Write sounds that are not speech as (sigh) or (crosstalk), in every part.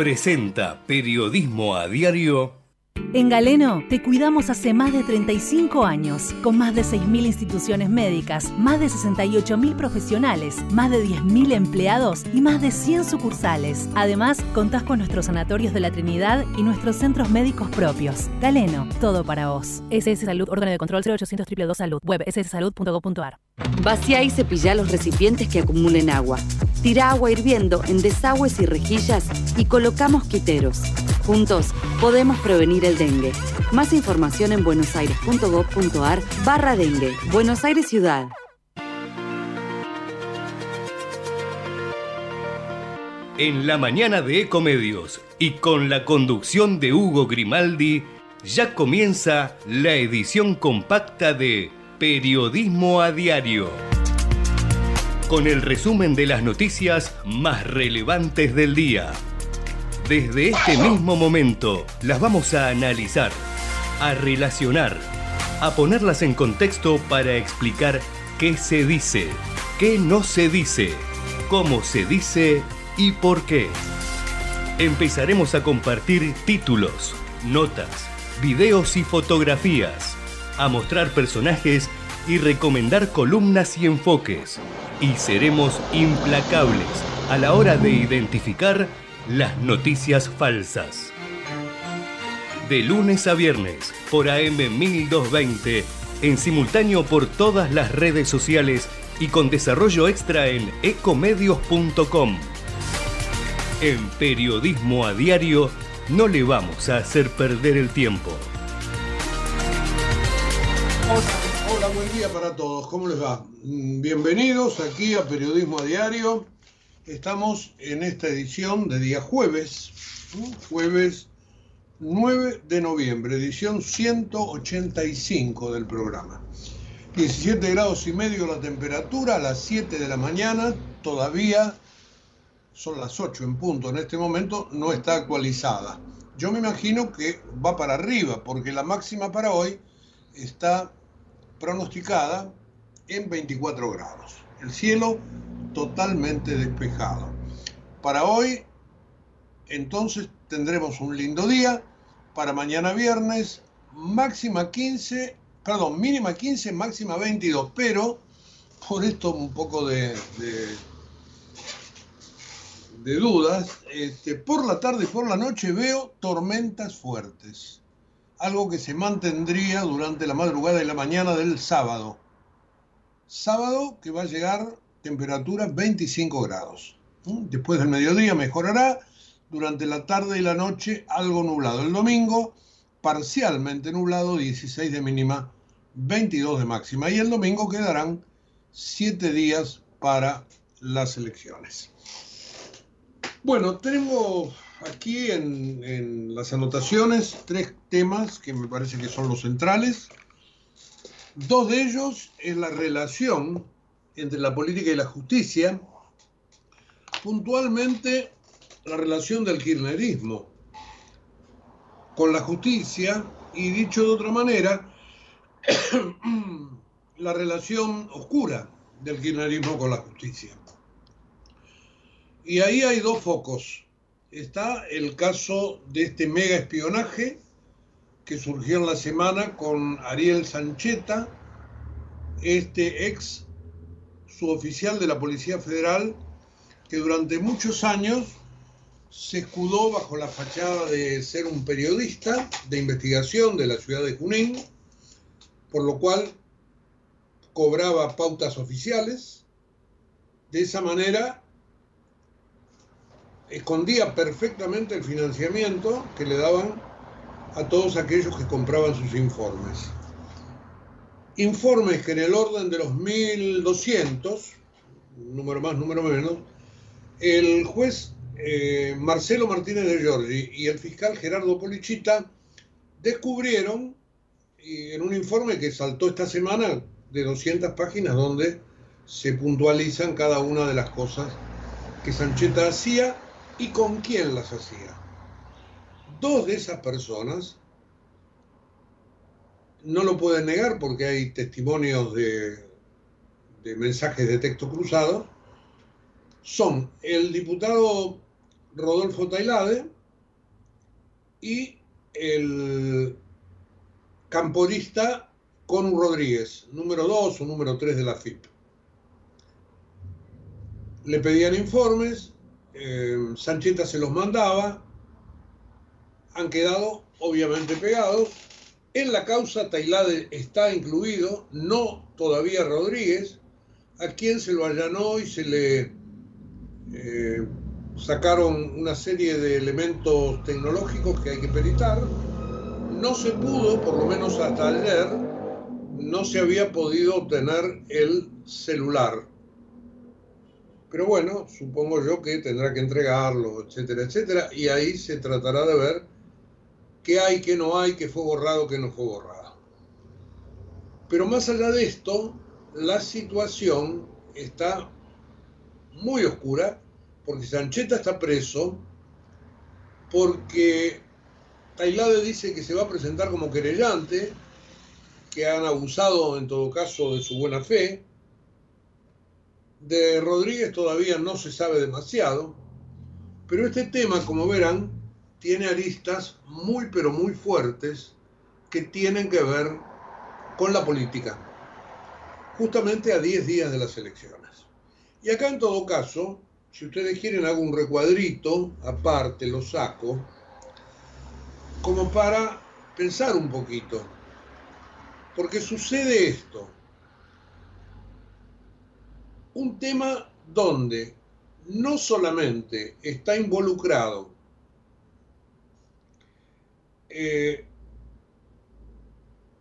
presenta Periodismo a Diario En Galeno te cuidamos hace más de 35 años, con más de 6.000 instituciones médicas, más de 68.000 profesionales, más de 10.000 empleados y más de 100 sucursales. Además, contás con nuestros sanatorios de la Trinidad y nuestros centros médicos propios. Galeno, todo para vos. SS Salud, órgano de control 0800 222 Salud, web sssalud.gov.ar. Vacía y cepilla los recipientes que acumulen agua. Tira agua hirviendo en desagües y rejillas y colocamos quiteros. Juntos podemos prevenir el dengue. Más información en buenosaires.gov.ar barra dengue. Buenos Aires Ciudad. En la mañana de Ecomedios y con la conducción de Hugo Grimaldi, ya comienza la edición compacta de Periodismo a Diario. Con el resumen de las noticias más relevantes del día. Desde este mismo momento las vamos a analizar, a relacionar, a ponerlas en contexto para explicar qué se dice, qué no se dice, cómo se dice y por qué. Empezaremos a compartir títulos, notas, videos y fotografías, a mostrar personajes y recomendar columnas y enfoques. Y seremos implacables a la hora de identificar las noticias falsas. De lunes a viernes por AM 1220, en simultáneo por todas las redes sociales y con desarrollo extra en ecomedios.com. En Periodismo a Diario no le vamos a hacer perder el tiempo. Hola, hola, buen día para todos. ¿Cómo les va? Mm, Bienvenidos aquí a Periodismo a Diario. Estamos en esta edición de día jueves, jueves 9 de noviembre, edición 185 del programa. 17 grados y medio la temperatura, a las 7 de la mañana, todavía son las 8 en punto en este momento, no está actualizada. Yo me imagino que va para arriba, porque la máxima para hoy está pronosticada en 24 grados. El cielo totalmente despejado. Para hoy, entonces, tendremos un lindo día. Para mañana viernes, máxima 15, perdón, mínima 15, máxima 22. Pero, por esto un poco de, de, dudas, este, por la tarde y por la noche veo tormentas fuertes. Algo que se mantendría durante la madrugada y la mañana del sábado. Sábado que va a llegar temperatura 25 grados. Después del mediodía mejorará, durante la tarde y la noche algo nublado. El domingo parcialmente nublado, 16 de mínima, 22 de máxima. Y el domingo quedarán 7 días para las elecciones. Bueno, tenemos aquí en, en las anotaciones tres temas que me parece que son los centrales. Dos de ellos es la relación entre la política y la justicia, puntualmente la relación del kirchnerismo con la justicia y dicho de otra manera, (clears throat) la relación oscura del kirchnerismo con la justicia. Y ahí hay dos focos. Está el caso de este mega espionaje que surgió en la semana con Ariel Sancheta, este ex suboficial de la Policía Federal que durante muchos años se escudó bajo la fachada de ser un periodista de investigación de la ciudad de Junín, por lo cual cobraba pautas oficiales. De esa manera escondía perfectamente el financiamiento que le daban a todos aquellos que compraban sus informes. Informes que en el orden de los 1200, número más, número menos, el juez eh, Marcelo Martínez de Giorgi y el fiscal Gerardo Polichita descubrieron en un informe que saltó esta semana de 200 páginas donde se puntualizan cada una de las cosas que Sancheta hacía y con quién las hacía. Dos de esas personas, no lo pueden negar porque hay testimonios de, mensajes de texto cruzado, son el diputado Rodolfo Tailade y el camporista Conu Rodríguez, número 2 o número 3 de la FIP. Le pedían informes, eh, Sancheta se los mandaba, han quedado obviamente pegados. En la causa Tailade está incluido, no todavía Rodríguez, a quien se lo allanó y se le eh, sacaron una serie de elementos tecnológicos que hay que peritar. No se pudo, por lo menos hasta ayer, no se había podido obtener el celular. Pero bueno, supongo yo que tendrá que entregarlo, etcétera, etcétera, y ahí se tratará de ver qué hay, qué no hay, qué fue borrado, qué no fue borrado. Pero más allá de esto, la situación está muy oscura porque Sancheta está preso, porque Tailade dice que se va a presentar como querellante, que han abusado en todo caso de su buena fe. De Rodríguez todavía no se sabe demasiado, pero este tema, como verán, tiene aristas muy pero muy fuertes que tienen que ver con la política, justamente a 10 días de las elecciones. Y acá en todo caso, si ustedes quieren hago un recuadrito, aparte lo saco, como para pensar un poquito. Porque sucede esto. Un tema donde no solamente está involucrado eh,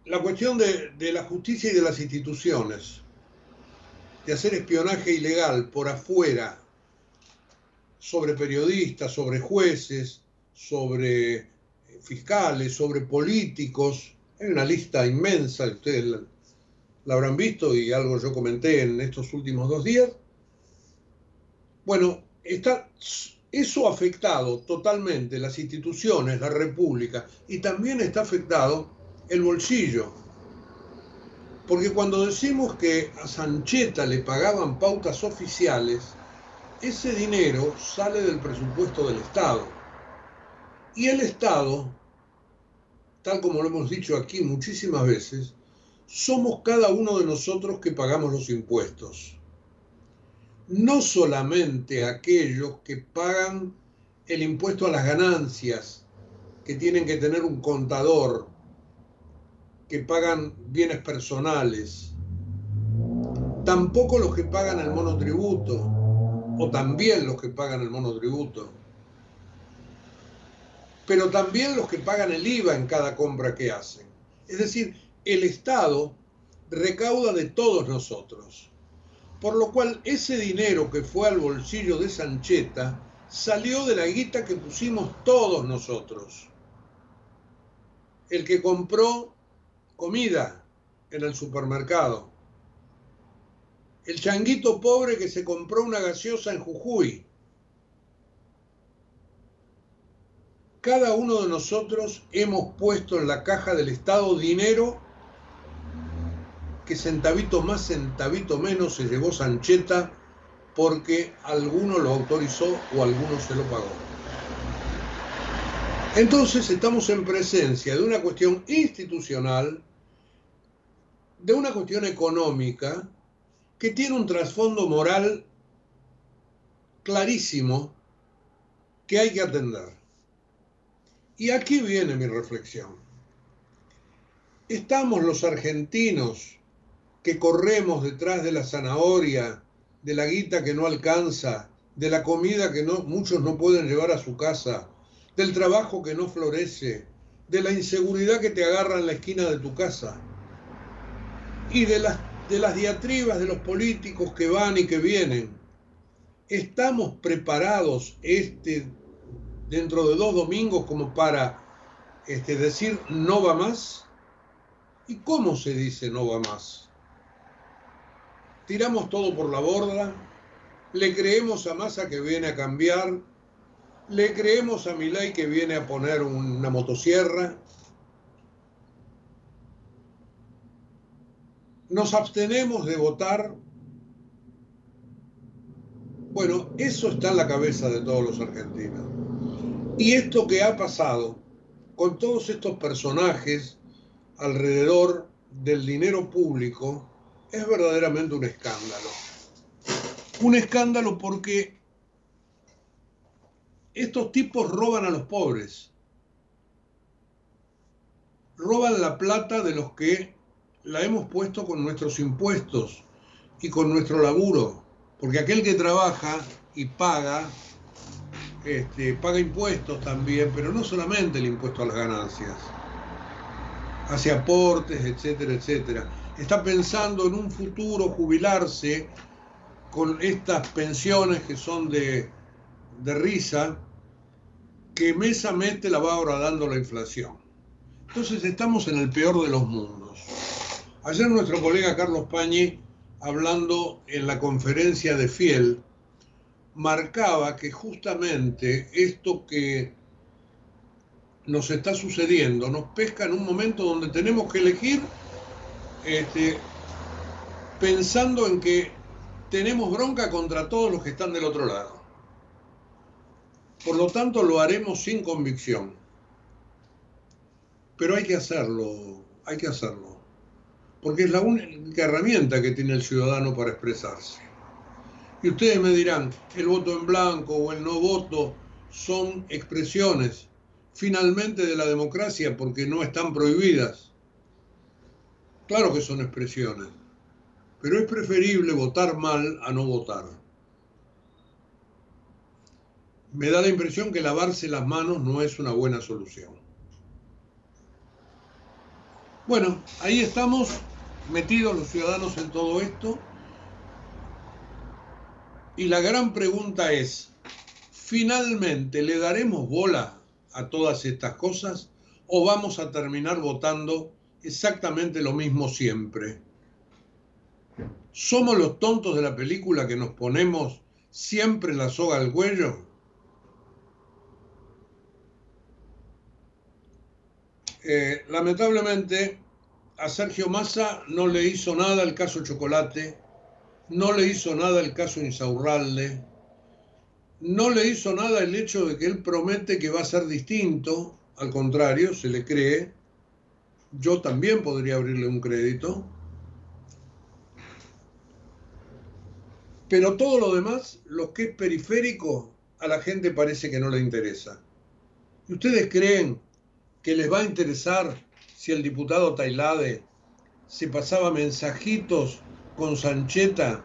la cuestión de, la justicia y de las instituciones, de hacer espionaje ilegal por afuera sobre periodistas, sobre jueces, sobre fiscales, sobre políticos. Hay una lista inmensa, ustedes la, habrán visto y algo yo comenté en estos últimos dos días. Bueno, está, eso ha afectado totalmente las instituciones, la República, y también está afectado el bolsillo. Porque cuando decimos que a Sancheta le pagaban pautas oficiales, ese dinero sale del presupuesto del Estado. Y el Estado, tal como lo hemos dicho aquí muchísimas veces, somos cada uno de nosotros que pagamos los impuestos. No solamente aquellos que pagan el impuesto a las ganancias, que tienen que tener un contador, que pagan bienes personales, tampoco los que pagan el monotributo, o también los que pagan el monotributo, pero también los que pagan el IVA en cada compra que hacen. Es decir, el Estado recauda de todos nosotros, por lo cual ese dinero que fue al bolsillo de Sancheta salió de la guita que pusimos todos nosotros. El que compró comida en el supermercado, el changuito pobre que se compró una gaseosa en Jujuy. Cada uno de nosotros hemos puesto en la caja del Estado dinero que centavito más, centavito menos se llevó Sancheta porque alguno lo autorizó o alguno se lo pagó. Entonces estamos en presencia de una cuestión institucional, de una cuestión económica, que tiene un trasfondo moral clarísimo que hay que atender. Y aquí viene mi reflexión. Estamos los argentinos que corremos detrás de la zanahoria, de la guita que no alcanza, de la comida que muchos no pueden llevar a su casa, del trabajo que no florece, de la inseguridad que te agarra en la esquina de tu casa y de las de las diatribas de los políticos que van y que vienen. ¿Estamos preparados este, dentro de dos domingos como para este, decir no va más? ¿Y cómo se dice no va más? ¿Tiramos todo por la borda? ¿Le creemos a Massa que viene a cambiar? ¿Le creemos a Milay que viene a poner una motosierra? nos abstenemos de votar Bueno, eso está en la cabeza de todos los argentinos. Y esto que ha pasado con todos estos personajes alrededor del dinero público es verdaderamente un escándalo. Un escándalo porque estos tipos roban a los pobres. Roban la plata de los que la hemos puesto con nuestros impuestos y con nuestro laburo. Porque aquel que trabaja y paga, este, paga impuestos también, pero no solamente el impuesto a las ganancias, hace aportes, etcétera, etcétera. Está pensando en un futuro jubilarse con estas pensiones que son de, de risa, que mes a mes la va horadando la inflación. Entonces estamos en el peor de los mundos. Ayer nuestro colega Carlos Pañi, hablando en la conferencia de Fiel, marcaba que justamente esto que nos está sucediendo nos pesca en un momento donde tenemos que elegir este, pensando en que tenemos bronca contra todos los que están del otro lado. Por lo tanto, lo haremos sin convicción. Pero hay que hacerlo, hay que hacerlo. Porque es la única herramienta que tiene el ciudadano para expresarse. Y ustedes me dirán, el voto en blanco o el no voto son expresiones finalmente de la democracia porque no están prohibidas. Claro que son expresiones, pero es preferible votar mal a no votar. Me da la impresión que lavarse las manos no es una buena solución. Bueno, ahí estamos metidos los ciudadanos en todo esto. Y la gran pregunta es, ¿finalmente le daremos bola a todas estas cosas o vamos a terminar votando exactamente lo mismo siempre? ¿Somos los tontos de la película que nos ponemos siempre la soga al cuello? Eh, lamentablemente a Sergio Massa no le hizo nada el caso Chocolate, no le hizo nada el caso Insaurralde, no le hizo nada el hecho de que él promete que va a ser distinto, al contrario, se le cree. Yo también podría abrirle un crédito. Pero todo lo demás, lo que es periférico, a la gente parece que no le interesa. ¿Y ustedes creen que les va a interesar si el diputado Tailade se pasaba mensajitos con Sancheta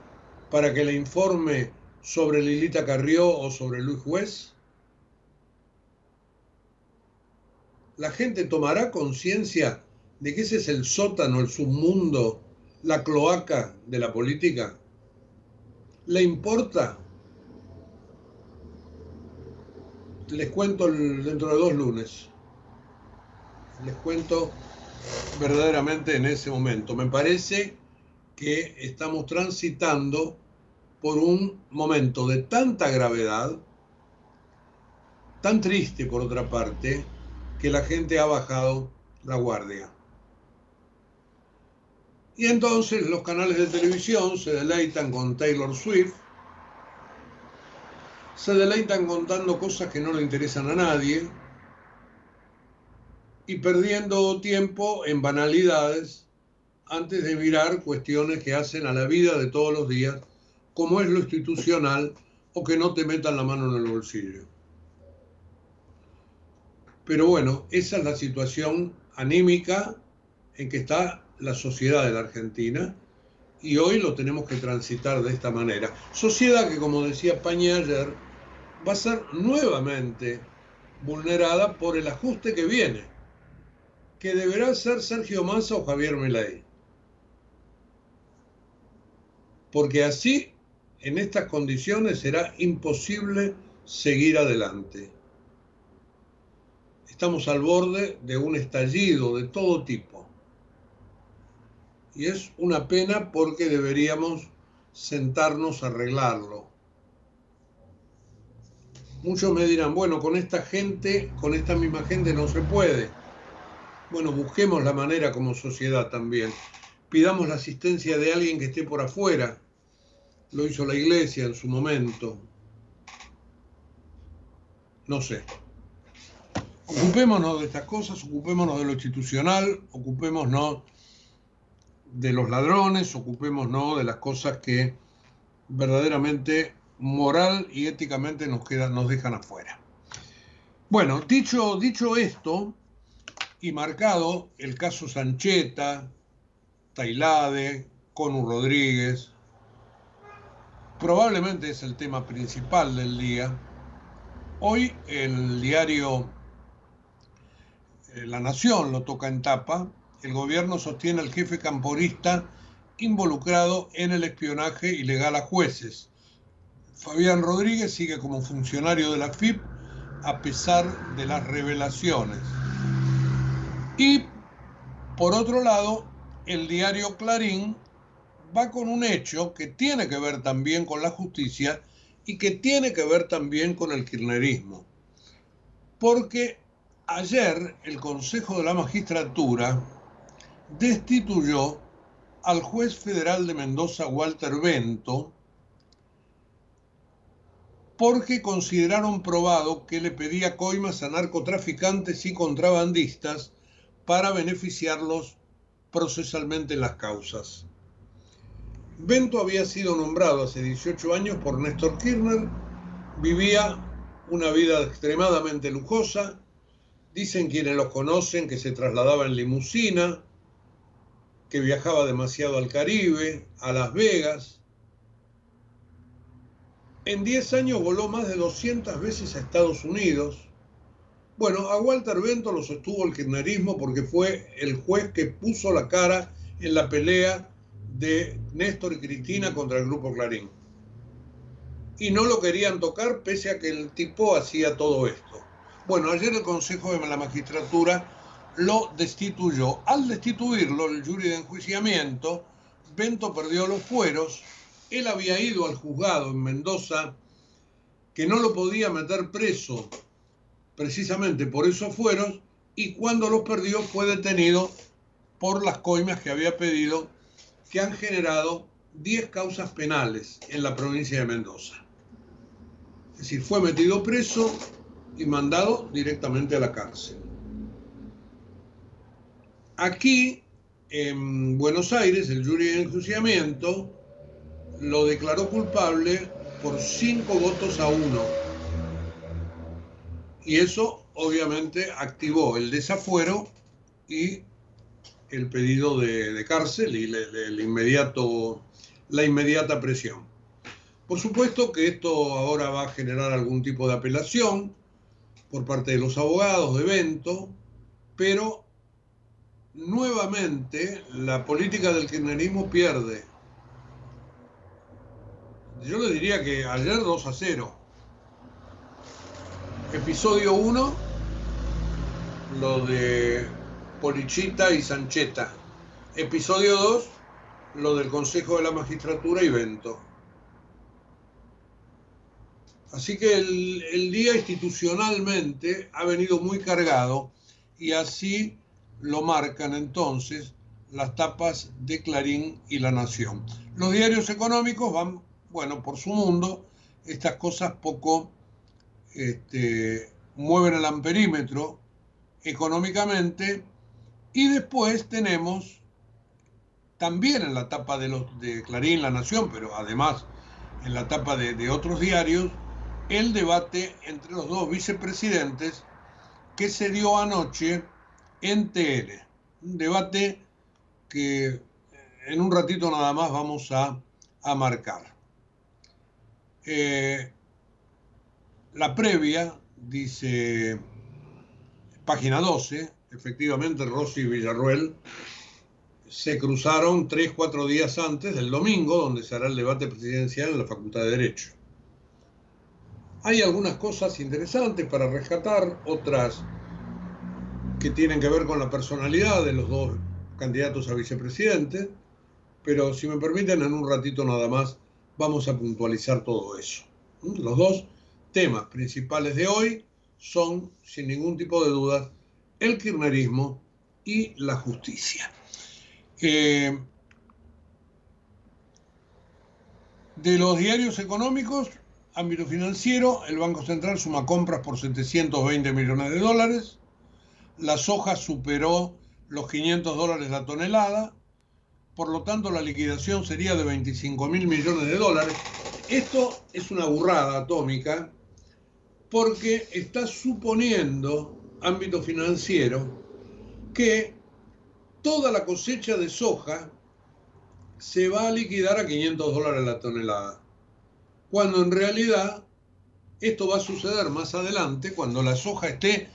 para que le informe sobre Lilita Carrió o sobre Luis Juez? ¿La gente tomará conciencia de que ese es el sótano, el submundo, la cloaca de la política? ¿Le importa? Les cuento dentro de dos lunes. Les cuento verdaderamente en ese momento. Me parece que estamos transitando por un momento de tanta gravedad, tan triste por otra parte, que la gente ha bajado la guardia. Y entonces los canales de televisión se deleitan con Taylor Swift, se deleitan contando cosas que no le interesan a nadie y perdiendo tiempo en banalidades antes de mirar cuestiones que hacen a la vida de todos los días como es lo institucional o que no te metan la mano en el bolsillo. Pero bueno, esa es la situación anímica en que está la sociedad de la Argentina y hoy lo tenemos que transitar de esta manera. Sociedad que, como decía Paña ayer, va a ser nuevamente vulnerada por el ajuste que viene, que deberá ser Sergio Massa o Javier Milei. Porque así en estas condiciones será imposible seguir adelante. Estamos al borde de un estallido de todo tipo. Y es una pena porque deberíamos sentarnos a arreglarlo. Muchos me dirán, bueno, con esta gente, con esta misma gente no se puede. Bueno, busquemos la manera como sociedad también. Pidamos la asistencia de alguien que esté por afuera lo hizo la iglesia en su momento. No sé. Ocupémonos de estas cosas, ocupémonos de lo institucional, ocupémonos de los ladrones, ocupémonos de las cosas que verdaderamente moral y éticamente nos, quedan, nos dejan afuera. Bueno, dicho, dicho esto y marcado el caso Sancheta, Tailade, Conu Rodríguez, probablemente es el tema principal del día. Hoy el diario eh, La Nación lo toca en tapa. El gobierno sostiene al jefe camporista involucrado en el espionaje ilegal a jueces. Fabián Rodríguez sigue como funcionario de la FIP a pesar de las revelaciones. Y por otro lado, el diario Clarín va con un hecho que tiene que ver también con la justicia y que tiene que ver también con el kirchnerismo. Porque ayer el Consejo de la Magistratura destituyó al juez federal de Mendoza, Walter Bento, porque consideraron probado que le pedía coimas a narcotraficantes y contrabandistas para beneficiarlos procesalmente en las causas. Bento había sido nombrado hace 18 años por Néstor Kirchner, vivía una vida extremadamente lujosa, dicen quienes los conocen que se trasladaba en limusina, que viajaba demasiado al Caribe, a Las Vegas. En 10 años voló más de 200 veces a Estados Unidos. Bueno, a Walter Bento lo sostuvo el kirchnerismo porque fue el juez que puso la cara en la pelea de Néstor y Cristina contra el Grupo Clarín. Y no lo querían tocar pese a que el tipo hacía todo esto. Bueno, ayer el Consejo de la Magistratura lo destituyó. Al destituirlo, el jury de enjuiciamiento, Bento perdió los fueros. Él había ido al juzgado en Mendoza que no lo podía meter preso precisamente por esos fueros y cuando los perdió fue detenido por las coimas que había pedido que han generado 10 causas penales en la provincia de Mendoza. Es decir, fue metido preso y mandado directamente a la cárcel. Aquí, en Buenos Aires, el jury de enjuiciamiento lo declaró culpable por cinco votos a uno. Y eso obviamente activó el desafuero y el pedido de, cárcel y la inmediata presión. Por supuesto que esto ahora va a generar algún tipo de apelación por parte de los abogados de evento, pero nuevamente la política del kirchnerismo pierde. Yo le diría que ayer 2 a 0. Episodio 1, lo de Polichita y Sancheta. Episodio 2, lo del Consejo de la Magistratura y Vento. Así que el, el día institucionalmente ha venido muy cargado y así lo marcan entonces las tapas de Clarín y La Nación. Los diarios económicos van, bueno, por su mundo, estas cosas poco este, mueven el amperímetro económicamente y después tenemos también en la tapa de, los, de Clarín, La Nación, pero además en la tapa de, de otros diarios, el debate entre los dos vicepresidentes que se dio anoche en TL. Un debate que en un ratito nada más vamos a, marcar. Eh, la previa, dice página 12, efectivamente Rossi y Villarruel se cruzaron tres, cuatro días antes del domingo, donde se hará el debate presidencial en la Facultad de Derecho. Hay algunas cosas interesantes para rescatar, otras que tienen que ver con la personalidad de los dos candidatos a vicepresidente, pero si me permiten, en un ratito nada más vamos a puntualizar todo eso. Los dos temas principales de hoy son, sin ningún tipo de dudas, el kirchnerismo y la justicia. Eh, De los diarios económicos, ámbito financiero, el Banco Central suma compras por 720 millones de dólares, la soja superó los 500 dólares la tonelada, por lo tanto la liquidación sería de 25 mil millones de dólares. Esto es una burrada atómica porque está suponiendo, ámbito financiero, que toda la cosecha de soja se va a liquidar a 500 dólares la tonelada, cuando en realidad esto va a suceder más adelante, cuando la soja esté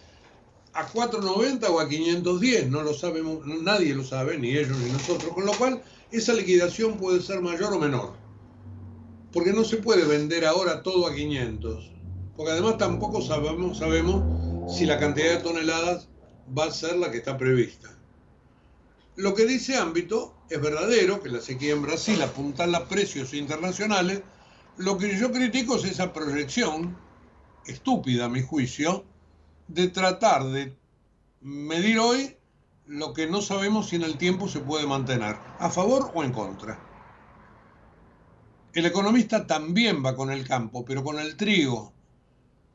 a 4.90 o a 510, no lo sabemos, nadie lo sabe, ni ellos ni nosotros, con lo cual esa liquidación puede ser mayor o menor, porque no se puede vender ahora todo a 500, porque además tampoco sabemos, sabemos si la cantidad de toneladas va a ser la que está prevista. Lo que dice ámbito es verdadero, que la sequía en Brasil apunta a precios internacionales, lo que yo critico es esa proyección, estúpida a mi juicio, de tratar de medir hoy lo que no sabemos si en el tiempo se puede mantener, a favor o en contra. El economista también va con el campo, pero con el trigo.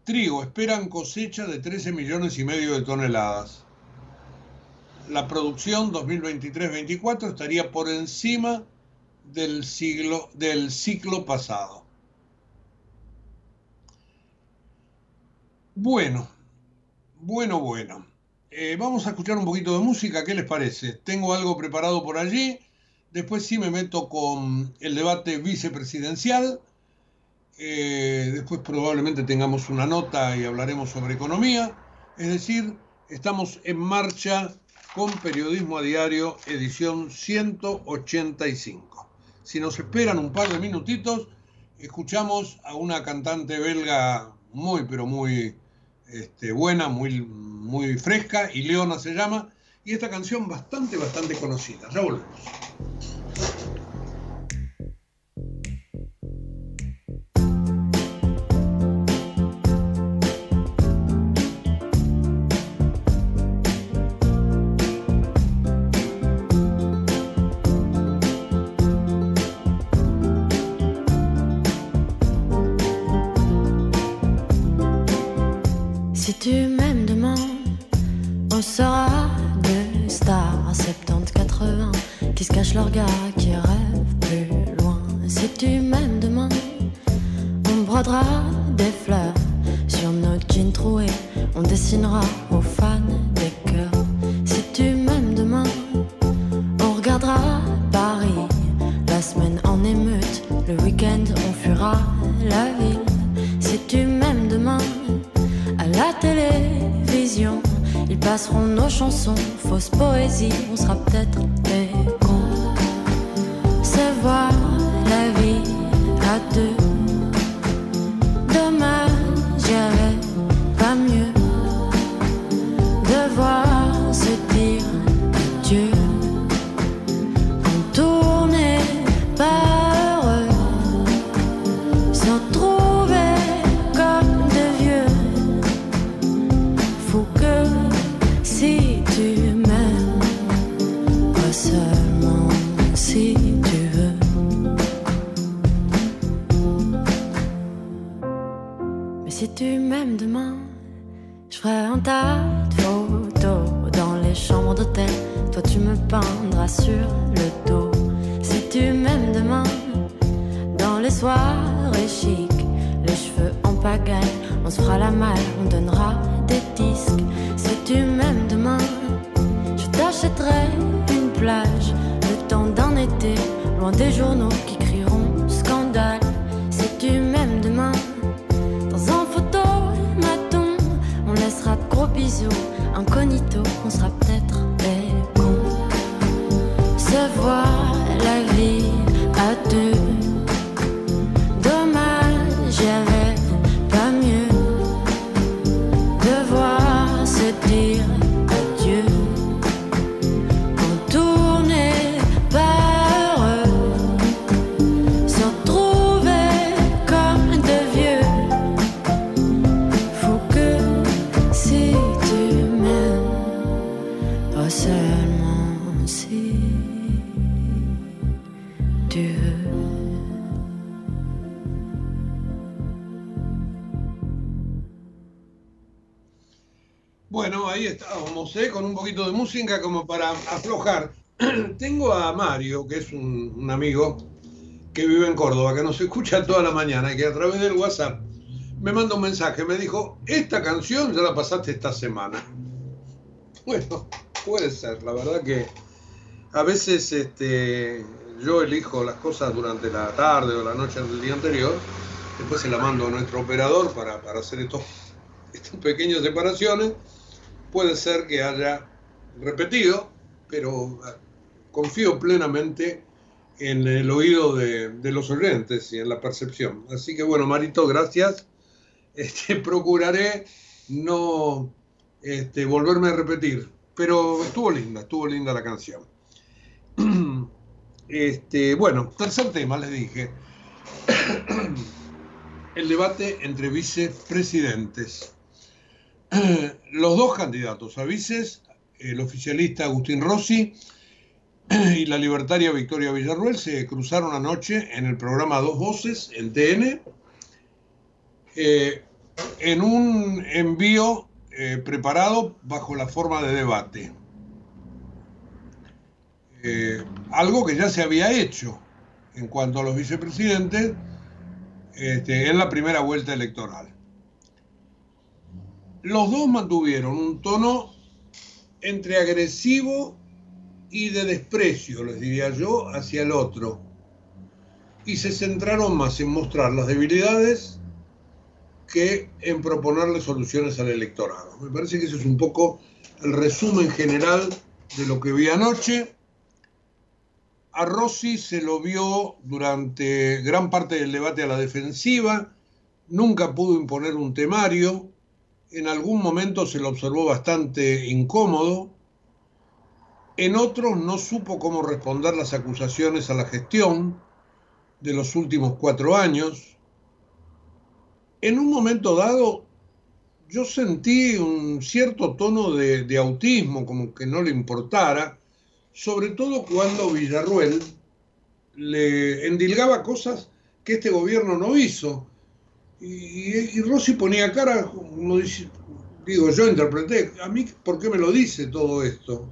Trigo, esperan cosecha de 13 millones y medio de toneladas. La producción 2023-24 estaría por encima del, siglo, del ciclo pasado. Bueno, bueno, bueno. Eh, vamos a escuchar un poquito de música, ¿qué les parece? Tengo algo preparado por allí. Después sí me meto con el debate vicepresidencial. Eh, después probablemente tengamos una nota y hablaremos sobre economía. Es decir, estamos en marcha con Periodismo a Diario, edición 185. Si nos esperan un par de minutitos, escuchamos a una cantante belga muy, pero muy este, buena, muy, muy fresca, y Leona se llama, y esta canción bastante, bastante conocida. Ya volvemos. si tu m'aimes demain, je ferai un tas de photos dans les chambres d'hôtel. Toi, tu me peindras sur le dos. Si tu m'aimes demain, dans les soirées chic, les cheveux en pagaille, on se fera la malle, on donnera des disques. Si tu m'aimes demain, je t'achèterai une plage, le temps d'un été, loin des journaux qui incognito, on sera peut-être des cons. Se voir. Ahí estábamos, ¿eh? con un poquito de música como para aflojar. (clears throat) Tengo a Mario, que es un, amigo que vive en Córdoba, que nos escucha toda la mañana y que a través del WhatsApp me manda un mensaje, me dijo, esta canción ya la pasaste esta semana. (laughs) Bueno, puede ser, la verdad que a veces este, yo elijo las cosas durante la tarde o la noche del día anterior, después se la mando a nuestro operador para, para hacer estos, (laughs) estas pequeñas separaciones puede ser que haya repetido, pero ah, confío plenamente en el oído de, los oyentes y en la percepción. Así que bueno, Marito, gracias. (laughs) Este, procuraré no este, volverme a repetir, pero estuvo linda, estuvo linda la canción. (clears throat) Este, bueno, tercer tema, les dije. (clears throat) El debate entre vicepresidentes. (clears throat) los dos candidatos a vices, el oficialista Agustín Rossi (clears throat) y la libertaria Victoria Villarruel, se cruzaron anoche en el programa Dos Voces, en TN, eh, en un envío eh, preparado bajo la forma de debate. Eh, algo que ya se había hecho en cuanto a los vicepresidentes este, en la primera vuelta electoral. Los dos mantuvieron un tono entre agresivo y de desprecio, les diría yo, hacia el otro. Y se centraron más en mostrar las debilidades que en proponerle soluciones al electorado. Me parece que ese es un poco el resumen general de lo que vi anoche. A Rossi se lo vio durante gran parte del debate a la defensiva, nunca pudo imponer un temario, en algún momento se lo observó bastante incómodo, en otros no supo cómo responder las acusaciones a la gestión de los últimos cuatro años. En un momento dado yo sentí un cierto tono de, autismo, como que no le importara, sobre todo cuando Villarruel le endilgaba cosas que este gobierno no hizo y, Rossi ponía cara, como digo, yo interpreté, a mí, ¿por qué me lo dice todo esto?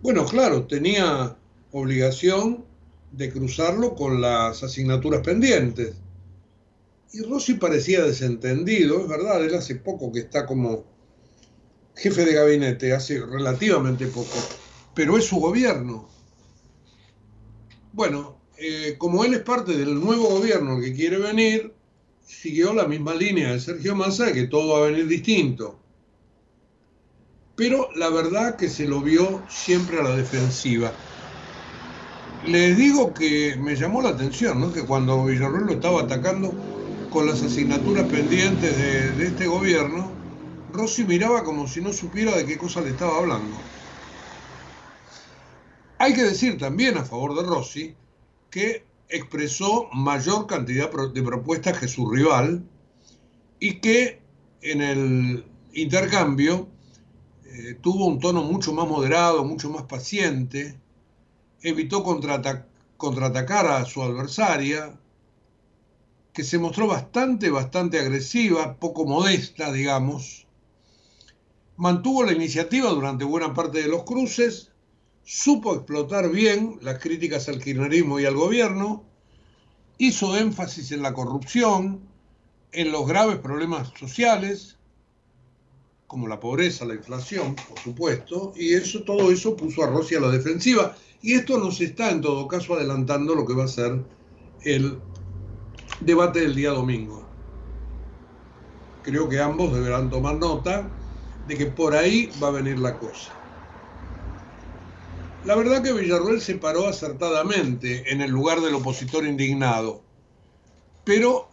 Bueno, claro, tenía obligación de cruzarlo con las asignaturas pendientes. Y Rossi parecía desentendido, es verdad, él hace poco que está como jefe de gabinete, hace relativamente poco, pero es su gobierno. Bueno, eh, como él es parte del nuevo gobierno que quiere venir, siguió la misma línea de Sergio Massa que todo va a venir distinto. Pero la verdad que se lo vio siempre a la defensiva. Les digo que me llamó la atención, ¿no? que cuando Villarreal lo estaba atacando con las asignaturas pendientes de este gobierno, Rossi miraba como si no supiera de qué cosa le estaba hablando. Hay que decir también a favor de Rossi que expresó mayor cantidad de propuestas que su rival y que en el intercambio eh, tuvo un tono mucho más moderado, mucho más paciente, evitó contraatacar a su adversaria, que se mostró bastante, bastante agresiva, poco modesta, digamos, mantuvo la iniciativa durante buena parte de los cruces, supo explotar bien las críticas al kirchnerismo y al gobierno, hizo énfasis en la corrupción, en los graves problemas sociales, como la pobreza, la inflación, por supuesto, y eso, todo eso puso a Rossi a la defensiva. Y esto nos está, en todo caso, adelantando lo que va a ser el debate del día domingo. Creo que ambos deberán tomar nota de que por ahí va a venir la cosa. La verdad que Villarruel se paró acertadamente en el lugar del opositor indignado, pero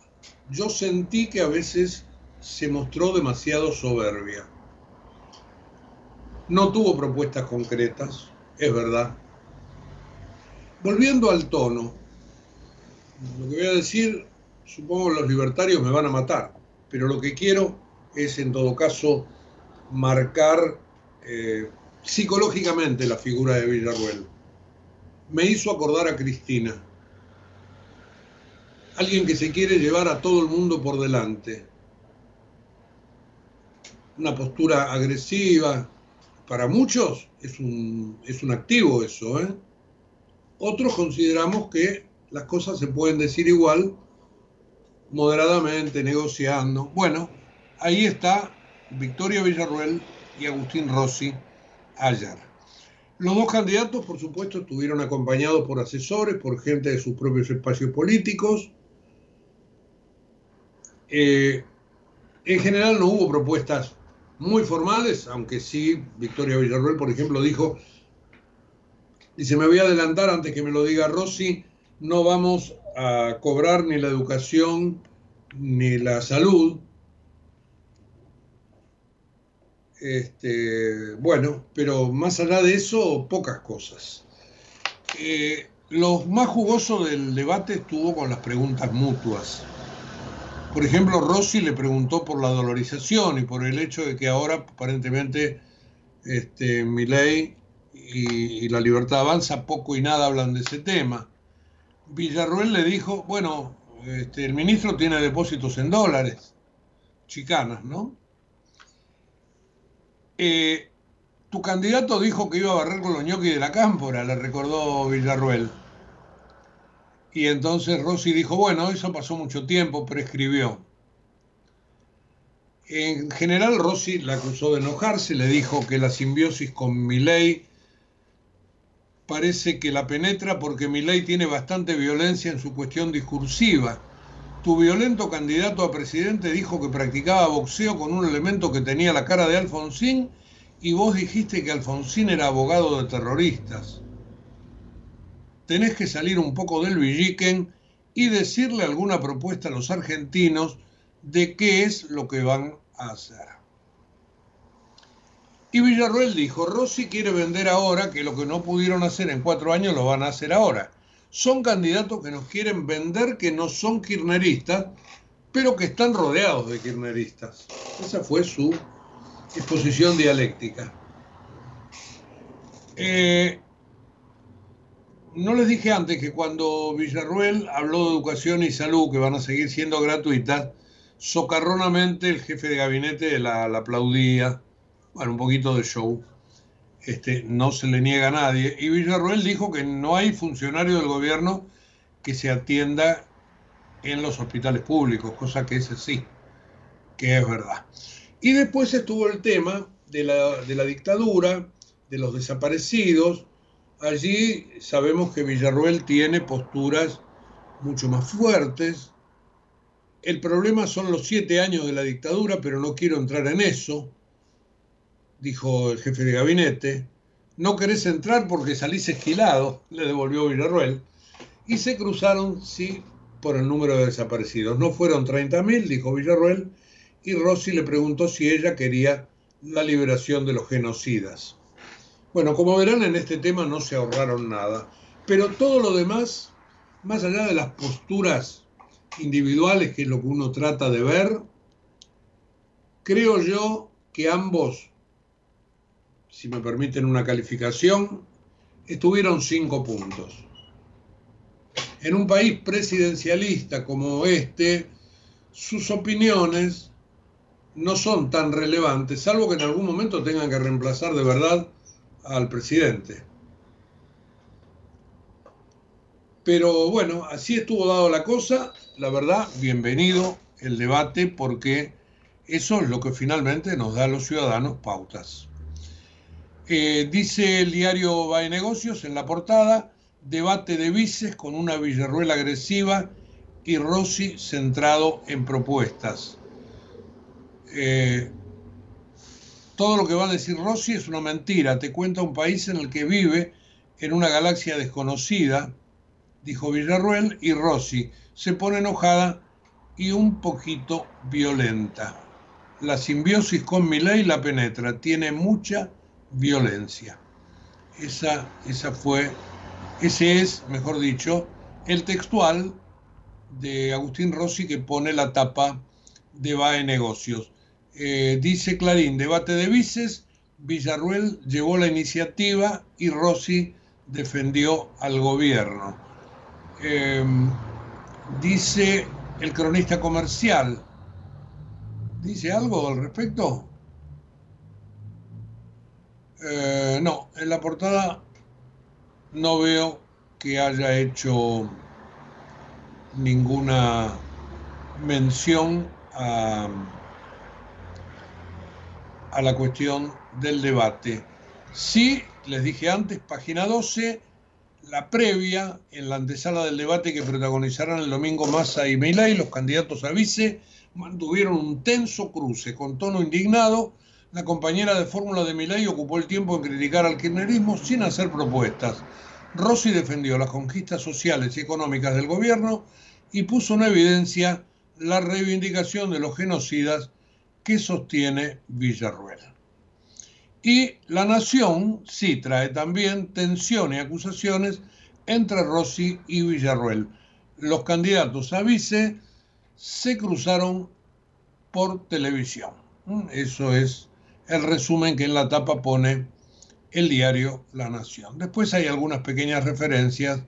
yo sentí que a veces se mostró demasiado soberbia. No tuvo propuestas concretas, es verdad. Volviendo al tono, lo que voy a decir, supongo que los libertarios me van a matar, pero lo que quiero es en todo caso marcar eh, psicológicamente la figura de Villarruel. Me hizo acordar a Cristina, alguien que se quiere llevar a todo el mundo por delante. una postura agresiva. Para muchos es un, es un activo eso. ¿eh? Otros consideramos que las cosas se pueden decir igual, moderadamente, negociando. Bueno, ahí está Victoria Villarruel y Agustín Rossi ayer. Los dos candidatos, por supuesto, estuvieron acompañados por asesores, por gente de sus propios espacios políticos. Eh, en general no hubo propuestas muy formales, aunque sí, Victoria Villarruel, por ejemplo, dijo, y se me voy a adelantar antes que me lo diga Rossi, no vamos a cobrar ni la educación ni la salud. Este, bueno, pero más allá de eso, pocas cosas. Eh, lo más jugoso del debate estuvo con las preguntas mutuas. Por ejemplo, Rossi le preguntó por la dolorización y por el hecho de que ahora aparentemente este, Milei y, y, la libertad avanza poco y nada hablan de ese tema. Villarruel le dijo, bueno, este, el ministro tiene depósitos en dólares, chicanas, ¿no? Eh, tu candidato dijo que iba a barrer con los ñoquis de la cámpora, le recordó Villarruel. Y entonces Rossi dijo, bueno, eso pasó mucho tiempo, prescribió. En general Rossi la acusó de enojarse, le dijo que la simbiosis con Milei parece que la penetra porque Milei tiene bastante violencia en su cuestión discursiva. Tu violento candidato a presidente dijo que practicaba boxeo con un elemento que tenía la cara de Alfonsín y vos dijiste que Alfonsín era abogado de terroristas tenés que salir un poco del villiquen y decirle alguna propuesta a los argentinos de qué es lo que van a hacer. Y Villarroel dijo, Rossi quiere vender ahora que lo que no pudieron hacer en cuatro años lo van a hacer ahora. Son candidatos que nos quieren vender que no son kirneristas, pero que están rodeados de kirneristas. Esa fue su exposición dialéctica. Eh, no les dije antes que cuando Villarruel habló de educación y salud, que van a seguir siendo gratuitas, socarronamente el jefe de gabinete la, aplaudía, bueno, un poquito de show, este, no se le niega a nadie, y Villarruel dijo que no hay funcionario del gobierno que se atienda en los hospitales públicos, cosa que ese sí, que es verdad. Y después estuvo el tema de la, de la dictadura, de los desaparecidos, allí sabemos que Villarruel tiene posturas mucho más fuertes. El problema son los siete años de la dictadura, pero no quiero entrar en eso, dijo el jefe de gabinete. No querés entrar porque salís esquilado, le devolvió Villarruel. Y se cruzaron, sí, por el número de desaparecidos. No fueron 30.000, dijo Villarruel, y Rossi le preguntó si ella quería la liberación de los genocidas. Bueno, como verán, en este tema no se ahorraron nada, pero todo lo demás, más allá de las posturas individuales, que es lo que uno trata de ver, creo yo que ambos, si me permiten una calificación, estuvieron cinco puntos. En un país presidencialista como este, sus opiniones no son tan relevantes, salvo que en algún momento tengan que reemplazar de verdad al presidente. Pero bueno, así estuvo dado la cosa. La verdad, bienvenido el debate porque eso es lo que finalmente nos da a los ciudadanos pautas. Dice el diario Bae Negocios en la portada, debate de vices con una Villarruel agresiva y Rossi centrado en propuestas. Eh, todo lo que va a decir Rossi es una mentira. Te cuenta un país en el que vive en una galaxia desconocida, dijo Villarruel, y Rossi se pone enojada y un poquito violenta. La simbiosis con Milei la penetra, tiene mucha violencia. Esa, esa fue, ese es, mejor dicho, el textual de Agustín Rossi que pone la tapa de VAE Negocios. Eh, dice Clarín, debate de vices, Villarruel llevó la iniciativa y Rossi defendió al gobierno. Em, dice el cronista comercial, ¿dice algo al respecto? Eh, no, en la portada no veo que haya hecho ninguna mención a, la cuestión del debate. Sí, les dije antes, página 12, la previa en la antesala del debate que protagonizarán el domingo Massa y Milei, los candidatos a vice, mantuvieron un tenso cruce con tono indignado. La compañera de fórmula de Milei ocupó el tiempo en criticar al kirchnerismo sin hacer propuestas. Rossi defendió las conquistas sociales y económicas del gobierno y puso en evidencia la reivindicación de los genocidas que sostiene Villarruel. Y la Nación sí trae también tensión y acusaciones entre Rossi y Villarruel. Los candidatos a vice se cruzaron por televisión. Eso es el resumen que en la tapa pone el diario La Nación. Después hay algunas pequeñas referencias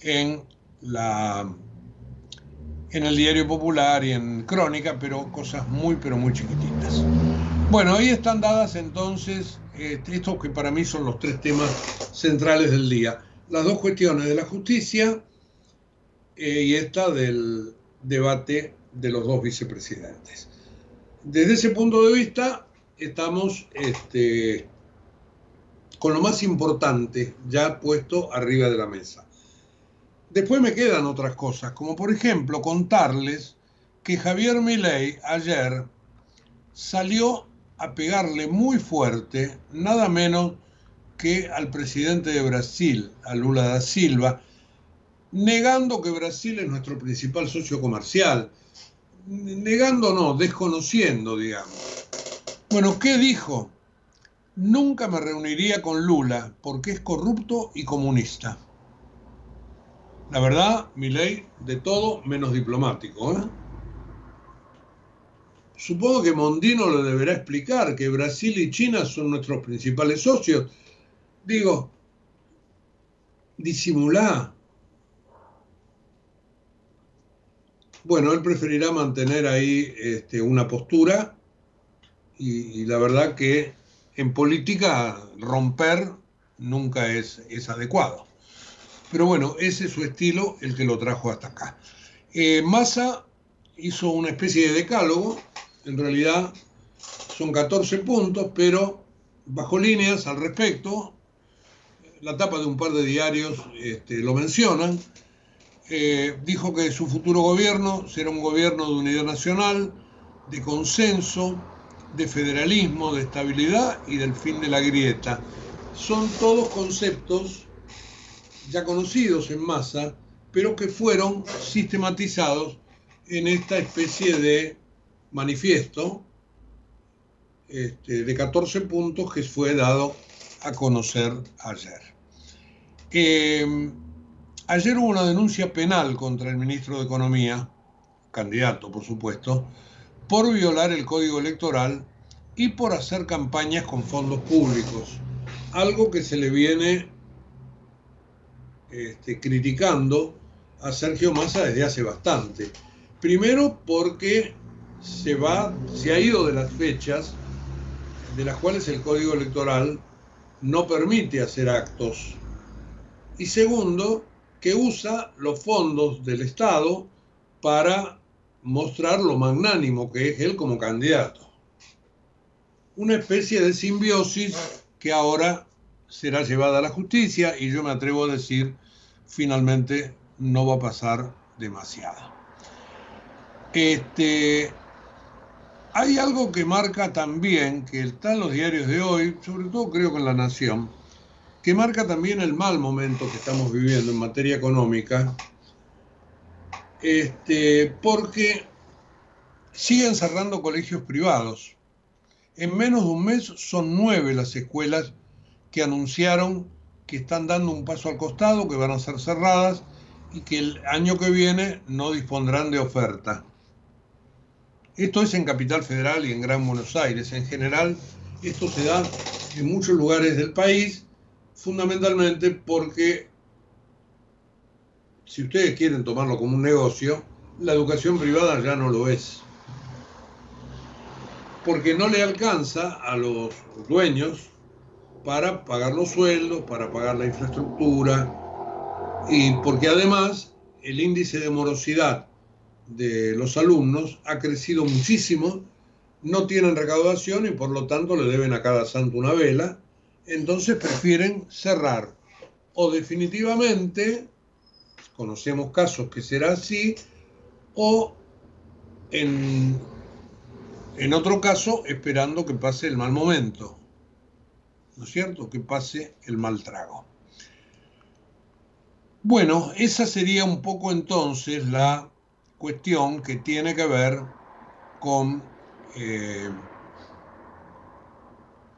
en, la, en el diario popular y en Crónica, pero cosas muy, pero muy chiquititas. Bueno, ahí están dadas entonces este, estos que para mí son los tres temas centrales del día. Las dos cuestiones de la justicia eh, y esta del debate de los dos vicepresidentes. Desde ese punto de vista, estamos este, con lo más importante ya puesto arriba de la mesa. Después me quedan otras cosas, como por ejemplo contarles que Javier Milei ayer salió a pegarle muy fuerte, nada menos que al presidente de Brasil, a Lula da Silva, negando que Brasil es nuestro principal socio comercial. Negando no, desconociendo, digamos. Bueno, ¿qué dijo? Nunca me reuniría con Lula porque es corrupto y comunista. La verdad, mi ley de todo menos diplomático. ¿eh? Supongo que Mondino le deberá explicar que Brasil y China son nuestros principales socios. Digo, disimulá. Bueno, él preferirá mantener ahí este, una postura y la verdad que en política romper nunca es, es, adecuado. Pero bueno, ese es su estilo, el que lo trajo hasta acá. Eh, Massa hizo una especie de decálogo, en realidad son 14 puntos, pero bajo líneas al respecto. La tapa de un par de diarios este, lo mencionan. Eh, dijo que su futuro gobierno será un gobierno de unidad nacional, de consenso, de federalismo, de estabilidad y del fin de la grieta. Son todos conceptos ya conocidos en masa, pero que fueron sistematizados en esta especie de manifiesto este, de 14 puntos que fue dado a conocer ayer. Em, ayer hubo una denuncia penal contra el ministro de Economía, candidato por supuesto, por violar el código electoral y por hacer campañas con fondos públicos, algo que se le viene este, criticando a Sergio Massa desde hace bastante. Primero porque se va, se ha ido de las fechas de las cuales el código electoral no permite hacer actos. Y segundo, que usa los fondos del Estado para mostrar lo magnánimo que es él como candidato. Una especie de simbiosis que ahora será llevada a la justicia y yo me atrevo a decir, finalmente no va a pasar demasiado. Este, hay algo que marca también, que está en los diarios de hoy, sobre todo creo que en La Nación, que marca también el mal momento que estamos viviendo en materia económica, este, porque siguen cerrando colegios privados. En menos de un mes son nueve las escuelas que anunciaron que están dando un paso al costado, que van a ser cerradas y que el año que viene no dispondrán de oferta. Esto es en Capital Federal y en Gran Buenos Aires. En general, esto se da en muchos lugares del país, fundamentalmente porque si ustedes quieren tomarlo como un negocio, la educación privada ya no lo es. Porque no le alcanza a los dueños para pagar los sueldos, para pagar la infraestructura, y porque además el índice de morosidad de los alumnos ha crecido muchísimo, no tienen recaudación y por lo tanto le deben a cada santo una vela, entonces prefieren cerrar o definitivamente, conocemos casos que será así, o en, en otro caso esperando que pase el mal momento, ¿no es cierto? Que pase el mal trago. Bueno, esa sería un poco entonces la cuestión que tiene que ver con eh,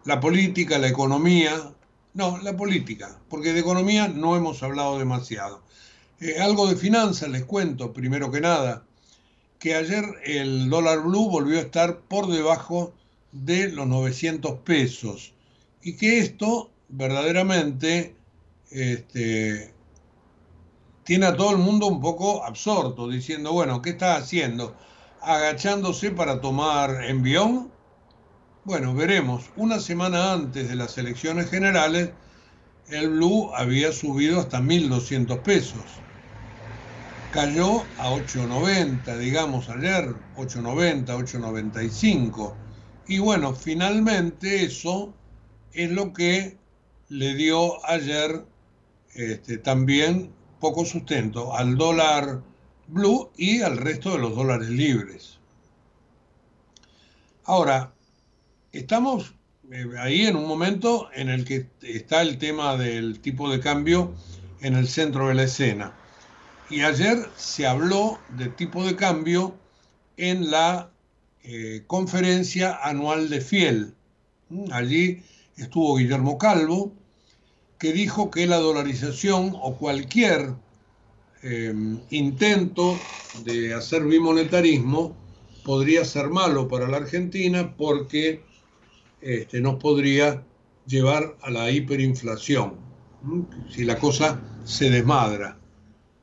la política, la economía, no, la política, porque de economía no hemos hablado demasiado. Algo de finanzas les cuento, primero que nada, que ayer el dólar blue volvió a estar por debajo de los 900 pesos y que esto verdaderamente este, tiene a todo el mundo un poco absorto, diciendo, bueno, ¿qué está haciendo? ¿Agachándose para tomar envión? Bueno, veremos. Una semana antes de las elecciones generales, el Blue había subido hasta 1.200 pesos. Cayó a 8.90, digamos, ayer, 8.90, 8.95. Y bueno, finalmente eso es lo que le dio ayer este, también poco sustento al dólar blue y al resto de los dólares libres. Ahora, estamos eh, ahí en un momento en el que está el tema del tipo de cambio en el centro de la escena. Y ayer se habló de tipo de cambio en la eh, conferencia anual de Fiel. Allí estuvo Guillermo Calvo, que dijo que la dolarización o cualquier em, intento de hacer bimonetarismo podría ser malo para la Argentina porque este, nos podría llevar a la hiperinflación, si la cosa se desmadra.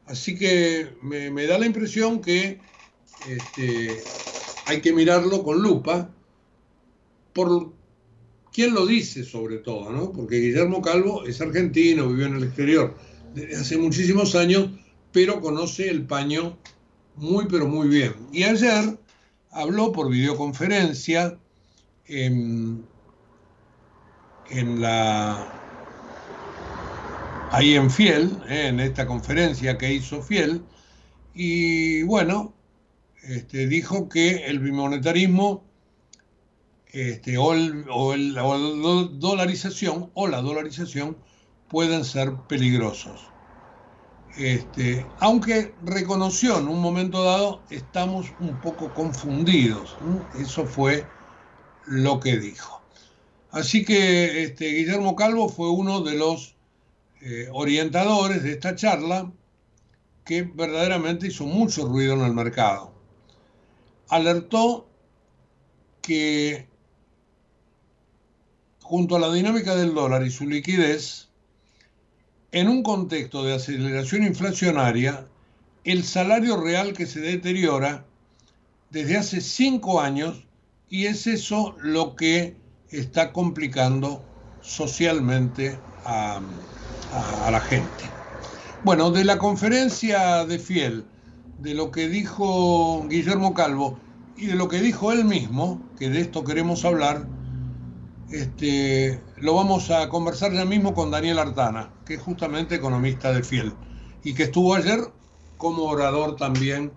Así que me, da la impresión que este, hay que mirarlo con lupa por ¿Quién lo dice sobre todo? ¿no? Porque Guillermo Calvo es argentino, vivió en el exterior desde hace muchísimos años, pero conoce el paño muy, pero muy bien. Y ayer habló por videoconferencia en, en la ahí en Fiel, ¿eh? en esta conferencia que hizo Fiel, y bueno, este, dijo que el bimonetarismo este, o, la dolarización o la dolarización pueden ser peligrosos. Este, aunque reconoció en un momento dado, estamos un poco confundidos. Eso fue lo que dijo. Así que este, Guillermo Calvo fue uno de los eh, orientadores de esta charla que verdaderamente hizo mucho ruido en el mercado. Alertó que junto a la dinámica del dólar y su liquidez, en un contexto de aceleración inflacionaria, el salario real que se deteriora desde hace cinco años y es eso lo que está complicando socialmente a, la gente. Bueno, de la conferencia de Fiel, de lo que dijo Guillermo Calvo y de lo que dijo él mismo, que de esto queremos hablar, este, lo vamos a conversar ya mismo con Daniel Artana, que es justamente economista de Fiel y que estuvo ayer como orador también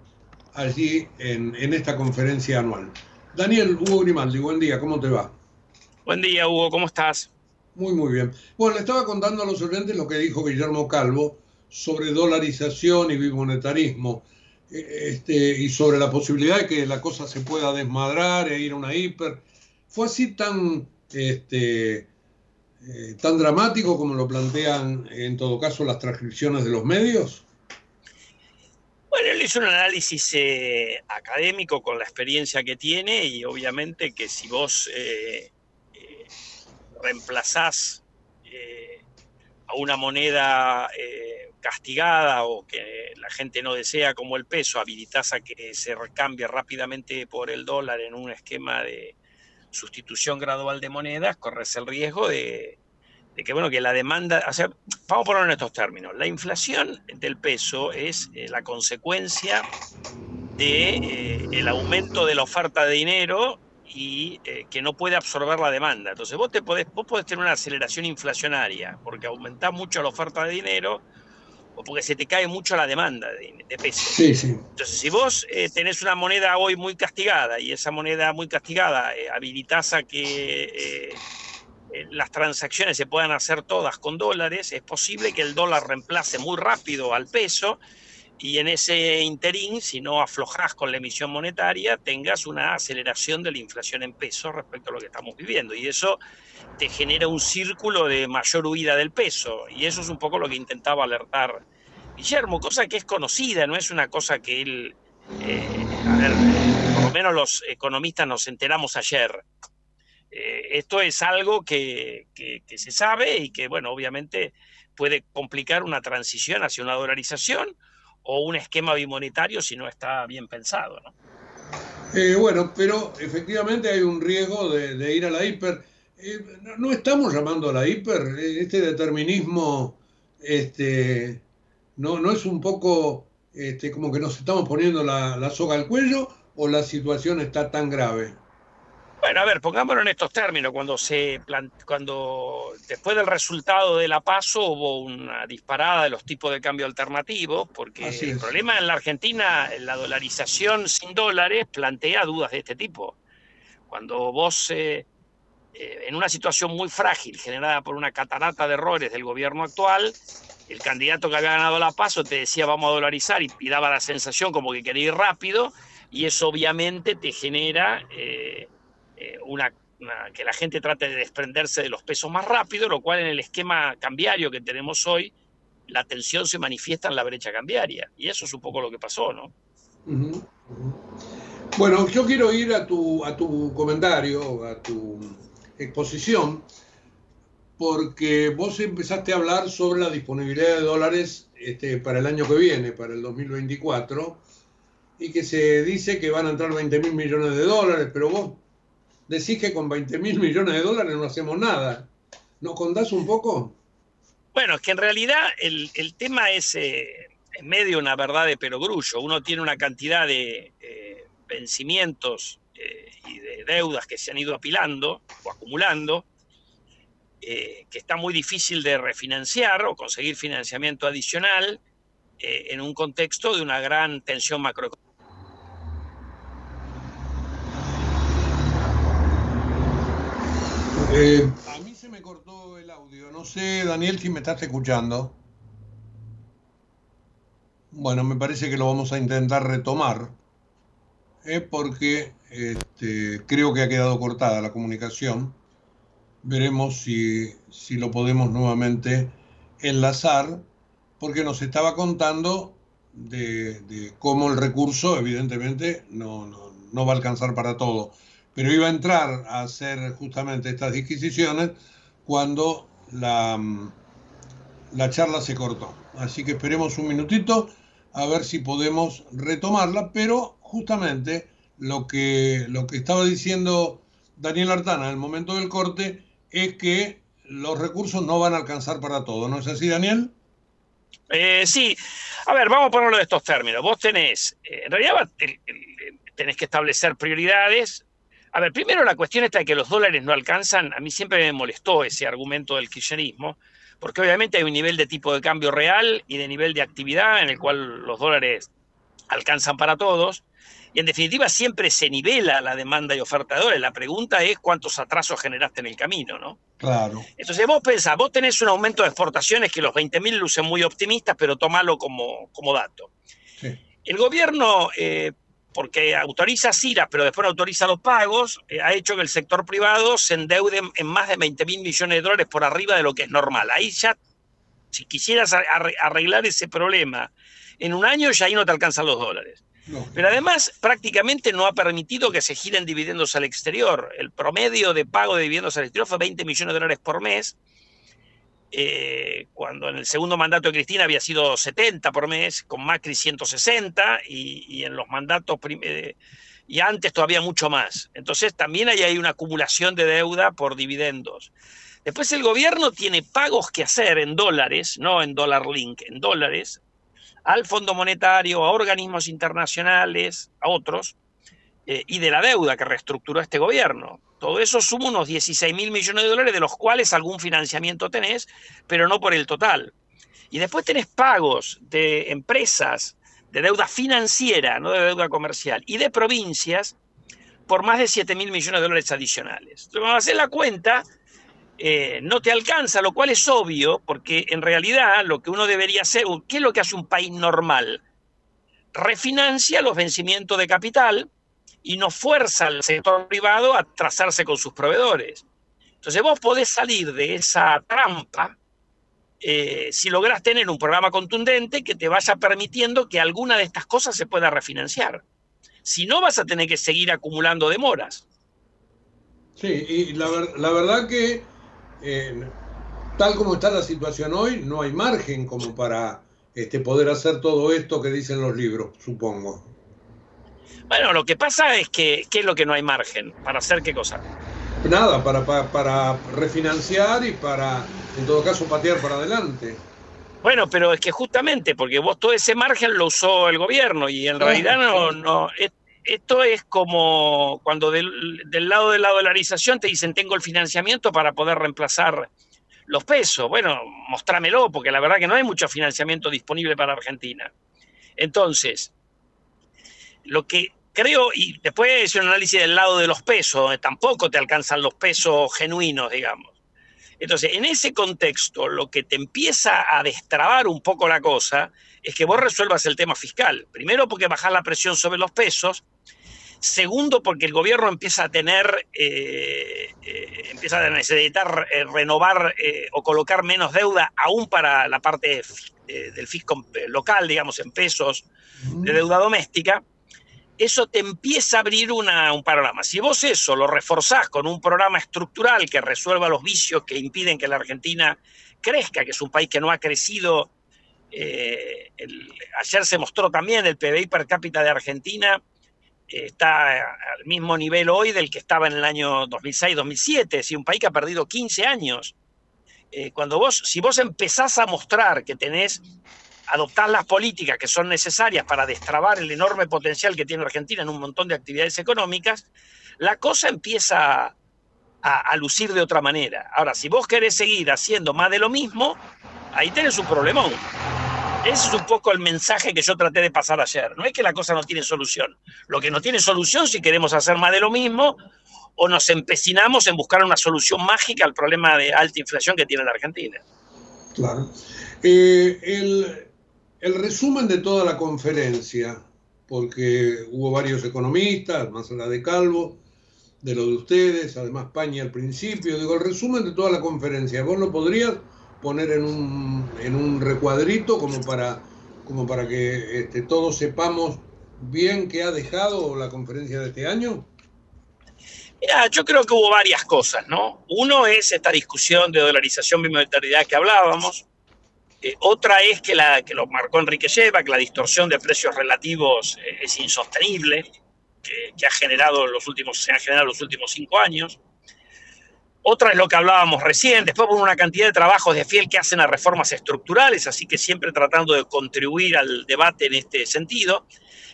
allí en, esta conferencia anual. Daniel, Hugo Grimaldi, buen día, ¿cómo te va? Buen día, Hugo, ¿cómo estás? Muy, muy bien. Bueno, le estaba contando a los oyentes lo que dijo Guillermo Calvo sobre dolarización y bimonetarismo e, este, y sobre la posibilidad de que la cosa se pueda desmadrar e ir a una hiper. Fue así tan este, eh, tan dramático como lo plantean en todo caso las transcripciones de los medios? Bueno, él hizo un análisis eh, académico con la experiencia que tiene y obviamente que si vos eh, reemplazás a una moneda castigada o que la gente no desea como el peso, habilitás a que se recambie rápidamente por el dólar en un esquema de, sustitución gradual de monedas, corres el riesgo de, que bueno, que la demanda, o sea, vamos a ponerlo en estos términos, la inflación del peso es eh, la consecuencia de el aumento de la oferta de dinero y que no puede absorber la demanda. Entonces vos, te podés, vos podés tener una aceleración inflacionaria porque aumentás mucho la oferta de dinero o porque se te cae mucho la demanda de, pesos. Entonces, si vos eh, tenés una moneda hoy muy castigada y esa moneda muy castigada eh, habilitas a que eh, las transacciones se puedan hacer todas con dólares, es posible que el dólar reemplace muy rápido al peso y en ese interín, si no aflojas con la emisión monetaria, tengas una aceleración de la inflación en pesos respecto a lo que estamos viviendo. Y eso te genera un círculo de mayor huida del peso. Y eso es un poco lo que intentaba alertar Guillermo, cosa que es conocida, no es una cosa que él, eh, a ver, por lo menos los economistas nos enteramos ayer. Eh, esto es algo que, que, se sabe y que, bueno, obviamente puede complicar una transición hacia una dolarización o un esquema bimonetario si no está bien pensado. ¿no? Eh, bueno, pero efectivamente hay un riesgo de, ir a la hiper. Eh, no, estamos llamando a la hiper, eh, este determinismo este, no, no es un poco este, como que nos estamos poniendo la, la soga al cuello o la situación está tan grave. Bueno, a ver, pongámoslo en estos términos. Cuando se cuando después del resultado de la paso hubo una disparada de los tipos de cambio alternativos, porque el problema en la Argentina, la dolarización sin dólares, plantea dudas de este tipo. Cuando vos, eh, eh, en una situación muy frágil, generada por una catarata de errores del gobierno actual, el candidato que había ganado la paso te decía vamos a dolarizar y, daba la sensación como que quería ir rápido, y eso obviamente te genera. Eh, eh, una, que la gente trate de desprenderse de los pesos más rápido, lo cual en el esquema cambiario que tenemos hoy, la tensión se manifiesta en la brecha cambiaria. Y eso es un poco lo que pasó, ¿no? Bueno, yo quiero ir a tu, a tu comentario, a tu exposición, porque vos empezaste a hablar sobre la disponibilidad de dólares este, para el año que viene, para el 2024, y que se dice que van a entrar 20 mil millones de dólares, pero vos decís que con 20 mil millones de dólares no hacemos nada. ¿Nos contás un poco? Bueno, es que en realidad el, tema es eh, en medio una verdad de perogrullo. Uno tiene una cantidad de eh, vencimientos eh, y de deudas que se han ido apilando o acumulando, que está muy difícil de refinanciar o conseguir financiamiento adicional en un contexto de una gran tensión macroeconómica Eh, a mí se me cortó el audio. No sé, Daniel, si me estás escuchando. Bueno, me parece que lo vamos a intentar retomar, eh, porque este, creo que ha quedado cortada la comunicación. Veremos si, lo podemos nuevamente enlazar, porque nos estaba contando de, cómo el recurso, evidentemente, no, no va a alcanzar para todo pero iba a entrar a hacer justamente estas disquisiciones cuando la, mm, la charla se cortó. Así que esperemos un minutito a ver si podemos retomarla, pero justamente lo que, lo que estaba diciendo Daniel Artana en el momento del corte es que los recursos no van a alcanzar para todo, ¿no es así, Daniel? Eh, sí, a ver, vamos a ponerlo de estos términos. Vos tenés, eh, en realidad tenés que establecer prioridades, a ver, primero la cuestión está de que los dólares no alcanzan. A mí siempre me molestó ese argumento del kirchnerismo, porque obviamente hay un nivel de tipo de cambio real y de nivel de actividad en el cual los dólares alcanzan para todos. Y en definitiva siempre se nivela la demanda y oferta de dólares. La pregunta es cuántos atrasos generaste en el camino, ¿no? Claro. Entonces vos pensás, vos tenés un aumento de exportaciones que los 20.000 lucen muy optimistas, pero tomalo como, como dato. Sí. El gobierno eh, porque autoriza CIRA, pero después autoriza los pagos, eh, ha hecho que el sector privado se endeude en más de 20 mil millones de dólares por arriba de lo que es normal. Ahí ya, si quisieras arreglar ese problema en un año, ya ahí no te alcanzan los dólares. Pero además, prácticamente no ha permitido que se giren dividendos al exterior. El promedio de pago de dividendos al exterior fue 20 millones de dólares por mes eh, cuando en el segundo mandato de Cristina había sido 70 por mes, con Macri 160 y, en los mandatos eh, y antes todavía mucho más. Entonces también hay, una acumulación de deuda por dividendos. Después el gobierno tiene pagos que hacer en dólares, no en dólar link, en dólares, al Fondo Monetario, a organismos internacionales, a otros, eh, y de la deuda que reestructuró este gobierno. Todo eso suma unos 16 mil millones de dólares, de los cuales algún financiamiento tenés, pero no por el total. Y después tenés pagos de empresas, de deuda financiera, no de deuda comercial, y de provincias por más de 7 mil millones de dólares adicionales. Entonces, cuando hacer la cuenta, eh, no te alcanza, lo cual es obvio, porque en realidad lo que uno debería hacer, ¿qué es lo que hace un país normal? Refinancia los vencimientos de capital y no fuerza al sector privado a trazarse con sus proveedores. Entonces vos podés salir de esa trampa eh, si lográs tener un programa contundente que te vaya permitiendo que alguna de estas cosas se pueda refinanciar. Si no, vas a tener que seguir acumulando demoras. Sí, y la, la verdad que tal como está la situación hoy, no hay margen como para este, poder hacer todo esto que dicen los libros, supongo. Bueno, lo que pasa es que, ¿qué es lo que no hay margen? ¿Para hacer qué cosa? Nada, para, para, refinanciar y para, en todo caso, patear para adelante. Bueno, pero es que justamente porque vos todo ese margen lo usó el gobierno y en realidad no, no, esto es como cuando del, lado de la dolarización te dicen tengo el financiamiento para poder reemplazar los pesos. Bueno, mostrámelo, porque la verdad que no hay mucho financiamiento disponible para Argentina. Entonces, lo que creo, y después es un análisis del lado de los pesos, tampoco te alcanzan los pesos genuinos, digamos. Entonces, en ese contexto, lo que te empieza a destrabar un poco la cosa es que vos resuelvas el tema fiscal. Primero porque bajar la presión sobre los pesos. Segundo porque el gobierno empieza a tener, eh, eh, empieza a necesitar eh, renovar o colocar menos deuda aún para la parte del fisco local, digamos, en pesos de deuda doméstica eso te empieza a abrir un panorama. Si vos eso lo reforzás con un programa estructural que resuelva los vicios que impiden que la Argentina crezca, que es un país que no ha crecido, eh, ayer se mostró también el PBI per cápita de Argentina, eh, está al mismo nivel hoy del que estaba en el año 2006-2007, es un país que ha perdido 15 años. Eh, cuando vos, si vos empezás a mostrar que tenés adoptar las políticas que son necesarias para destrabar el enorme potencial que tiene Argentina en un montón de actividades económicas, la cosa empieza a, lucir de otra manera. Ahora, si vos querés seguir haciendo más de lo mismo, ahí tenés un problemón. Ese es un poco el mensaje que yo traté de pasar ayer. No es que la cosa no tiene solución. Lo que no tiene solución si queremos hacer más de lo mismo o nos empecinamos en buscar una solución mágica al problema de alta inflación que tiene la Argentina. Claro. Eh, el, el resumen de toda la conferencia, porque hubo varios economistas, más allá de Calvo, de lo de ustedes, además Paña al principio, digo, el resumen de toda la conferencia, ¿vos lo podrías poner en un, en un recuadrito como para, como para que este, todos sepamos bien qué ha dejado la conferencia de este año? Mira, yo creo que hubo varias cosas, ¿no? Uno es esta discusión de dolarización bimonetariedad que hablábamos. Eh, otra es que, la, que lo marcó Enrique Lleva, que la distorsión de precios relativos eh, es insostenible, que, ha generado los últimos, se ha generado los últimos cinco años. Otra es lo que hablábamos recién, después por una cantidad de trabajos de Fiel que hacen a reformas estructurales, así que siempre tratando de contribuir al debate en este sentido.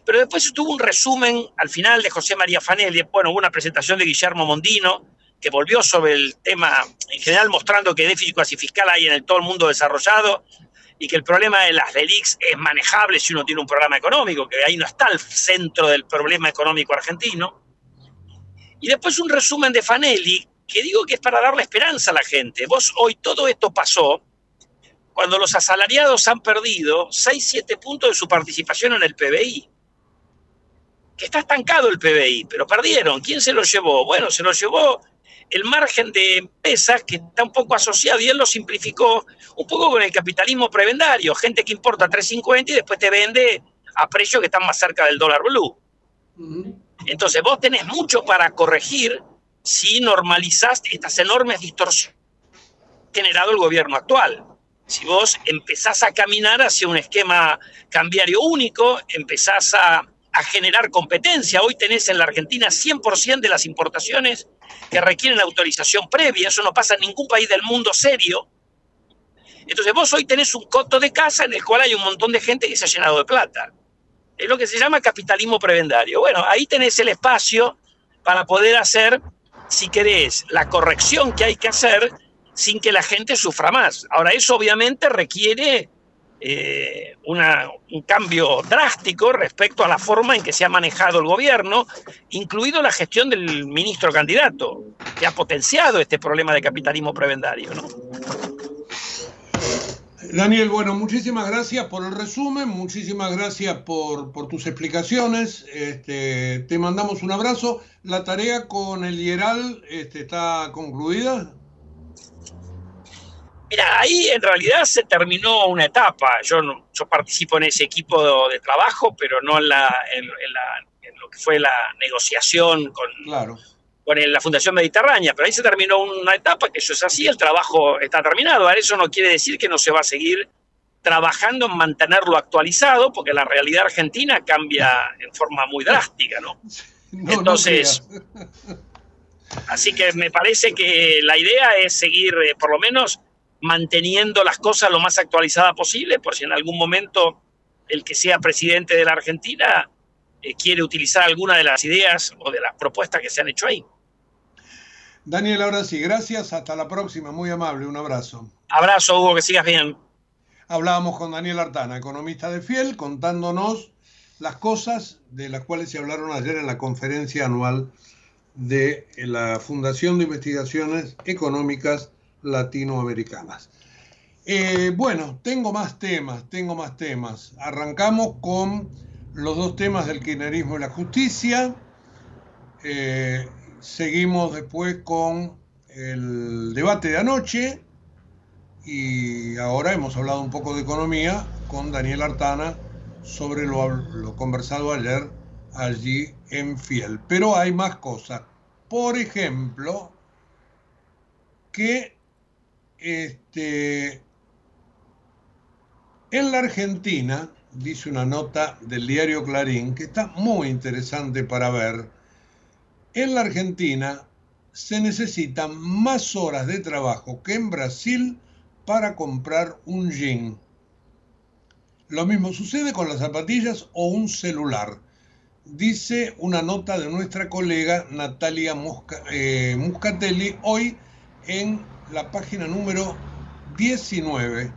Pero después tuvo un resumen al final de José María Fanelli, bueno, hubo una presentación de Guillermo Mondino, que volvió sobre el tema, en general mostrando que déficit cuasi fiscal hay en el, todo el mundo desarrollado y que el problema de las RELIX es manejable si uno tiene un programa económico, que ahí no está el centro del problema económico argentino. Y después un resumen de Fanelli, que digo que es para darle esperanza a la gente. Vos hoy todo esto pasó cuando los asalariados han perdido 6-7 puntos de su participación en el PBI. Que está estancado el PBI, pero perdieron. ¿Quién se lo llevó? Bueno, se lo llevó el margen de empresas que está un poco asociado, y él lo simplificó un poco con el capitalismo prebendario, gente que importa 3.50 y después te vende a precios que están más cerca del dólar blue. Entonces vos tenés mucho para corregir si normalizaste estas enormes distorsiones generado el gobierno actual. Si vos empezás a caminar hacia un esquema cambiario único, empezás a a generar competencia. Hoy tenés en la Argentina 100% de las importaciones que requieren autorización previa. Eso no pasa en ningún país del mundo serio. Entonces vos hoy tenés un coto de casa en el cual hay un montón de gente que se ha llenado de plata. Es lo que se llama capitalismo prebendario. Bueno, ahí tenés el espacio para poder hacer, si querés, la corrección que hay que hacer sin que la gente sufra más. Ahora, eso obviamente requiere eh, un cambio drástico respecto a la forma en que se ha manejado el gobierno, incluido la gestión del ministro candidato, que ha potenciado este problema de capitalismo prebendario. ¿no? Daniel, bueno, muchísimas gracias por el resumen, muchísimas gracias por, tus explicaciones. Este, te mandamos un abrazo. ¿La tarea con el Hieral este, está concluida? Mira, ahí en realidad se terminó una etapa. Yo, yo participo en ese equipo de, trabajo, pero no en, la, en, lo que fue la negociación con, claro con la Fundación Mediterránea, pero ahí se terminó una etapa, que eso es así, el trabajo está terminado. Ahora eso no quiere decir que no se va a seguir trabajando en mantenerlo actualizado, porque la realidad argentina cambia en forma muy drástica, ¿no? (laughs) Entonces, así que me parece que la idea es seguir, eh, por lo menos, manteniendo las cosas lo más actualizadas posible, por si en algún momento el que sea presidente de la Argentina eh, quiere utilizar alguna de las ideas o de las propuestas que se han hecho ahí. Daniel, ahora sí, gracias. Hasta la próxima. Muy amable. Un abrazo. Abrazo, Hugo. Que sigas bien. Hablábamos con Daniel Artana, economista de Fiel, contándonos las cosas de las cuales se hablaron ayer en la conferencia anual de la Fundación de Investigaciones Económicas Latinoamericanas. Eh, bueno, tengo más temas, tengo más temas. Arrancamos con los dos temas del kirchnerismo y la justicia. Eh, Seguimos después con el debate de anoche y ahora hemos hablado un poco de economía con Daniel Artana sobre lo, conversado ayer allí en Fiel. Pero hay más cosas. Por ejemplo, que este, en la Argentina, dice una nota del diario Clarín, que está muy interesante para ver, en la Argentina se necesitan más horas de trabajo que en Brasil para comprar un jean. Lo mismo sucede con las zapatillas o un celular, dice una nota de nuestra colega Natalia eh, Muscatelli hoy en la página número 19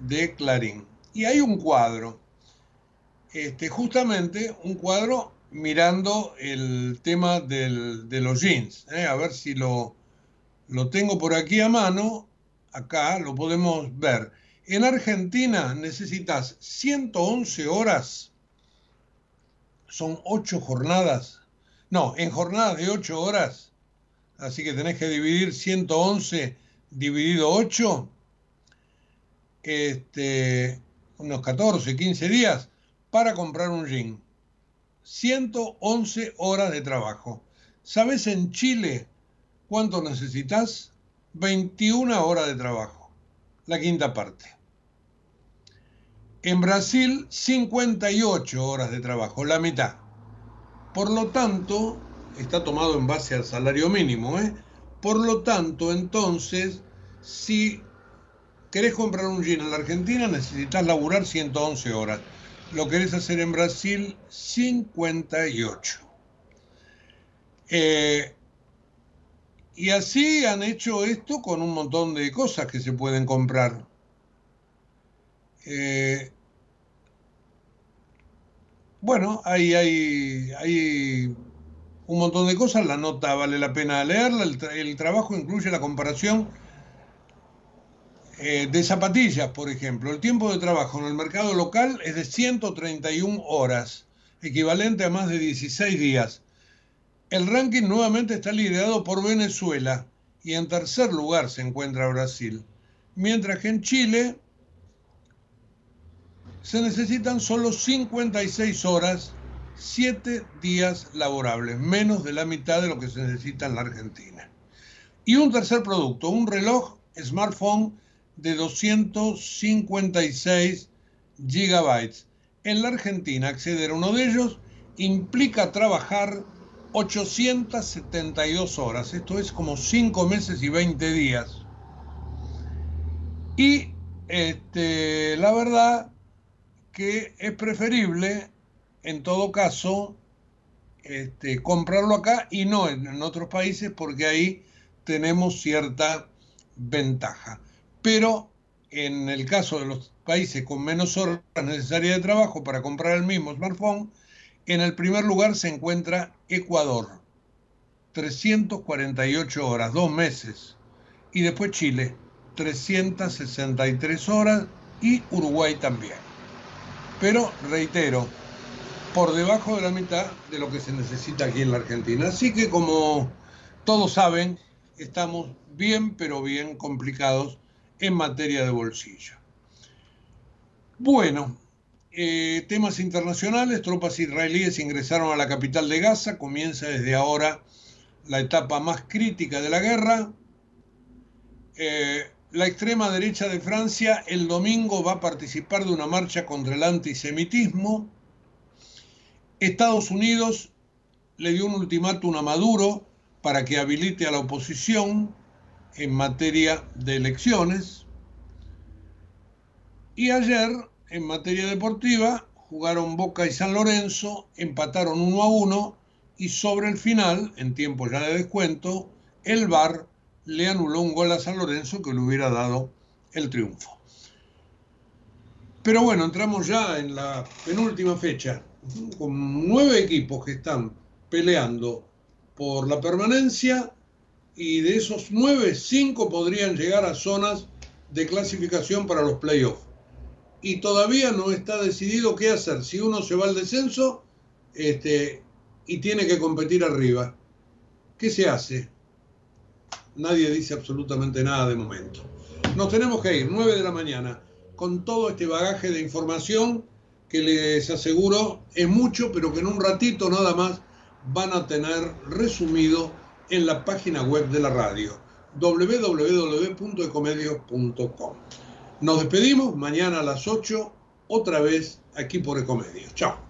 de Clarín. Y hay un cuadro, este, justamente un cuadro mirando el tema de los jeans. ¿eh? A ver si lo, lo tengo por aquí a mano. Acá lo podemos ver. En Argentina necesitas 111 horas. Son 8 jornadas. No, en jornadas de 8 horas. Así que tenés que dividir 111 dividido 8. Este, unos 14, 15 días para comprar un jean. 111 horas de trabajo. ¿Sabes en Chile cuánto necesitas? 21 horas de trabajo, la quinta parte. En Brasil, 58 horas de trabajo, la mitad. Por lo tanto, está tomado en base al salario mínimo, ¿eh? Por lo tanto, entonces, si querés comprar un jean en la Argentina, necesitas laburar 111 horas lo querés hacer en Brasil, 58. Eh, y así han hecho esto con un montón de cosas que se pueden comprar. Eh, bueno, ahí hay, hay un montón de cosas, la nota vale la pena leerla, el trabajo incluye la comparación eh, de zapatillas, por ejemplo, el tiempo de trabajo en el mercado local es de 131 horas, equivalente a más de 16 días. El ranking nuevamente está liderado por Venezuela y en tercer lugar se encuentra Brasil, mientras que en Chile se necesitan solo 56 horas, 7 días laborables, menos de la mitad de lo que se necesita en la Argentina. Y un tercer producto, un reloj smartphone de 256 gigabytes. En la Argentina acceder a uno de ellos implica trabajar 872 horas, esto es como 5 meses y 20 días. Y este, la verdad que es preferible, en todo caso, este, comprarlo acá y no en, otros países porque ahí tenemos cierta ventaja. Pero en el caso de los países con menos horas necesarias de trabajo para comprar el mismo smartphone, en el primer lugar se encuentra Ecuador, 348 horas, dos meses. Y después Chile, 363 horas y Uruguay también. Pero reitero, por debajo de la mitad de lo que se necesita aquí en la Argentina. Así que como todos saben, estamos bien, pero bien complicados en materia de bolsillo. Bueno, eh, temas internacionales, tropas israelíes ingresaron a la capital de Gaza, comienza desde ahora la etapa más crítica de la guerra. Eh, la extrema derecha de Francia el domingo va a participar de una marcha contra el antisemitismo. Estados Unidos le dio un ultimátum a Maduro para que habilite a la oposición en materia de elecciones. Y ayer, en materia deportiva, jugaron Boca y San Lorenzo, empataron uno a uno y sobre el final, en tiempo ya de descuento, el VAR le anuló un gol a San Lorenzo que le hubiera dado el triunfo. Pero bueno, entramos ya en la penúltima fecha con nueve equipos que están peleando por la permanencia y de esos nueve, cinco podrían llegar a zonas de clasificación para los playoffs. Y todavía no está decidido qué hacer. Si uno se va al descenso este, y tiene que competir arriba, ¿qué se hace? Nadie dice absolutamente nada de momento. Nos tenemos que ir, nueve de la mañana, con todo este bagaje de información que les aseguro es mucho, pero que en un ratito nada más van a tener resumido en la página web de la radio www.ecomedios.com. Nos despedimos mañana a las 8, otra vez aquí por Ecomedios. Chao.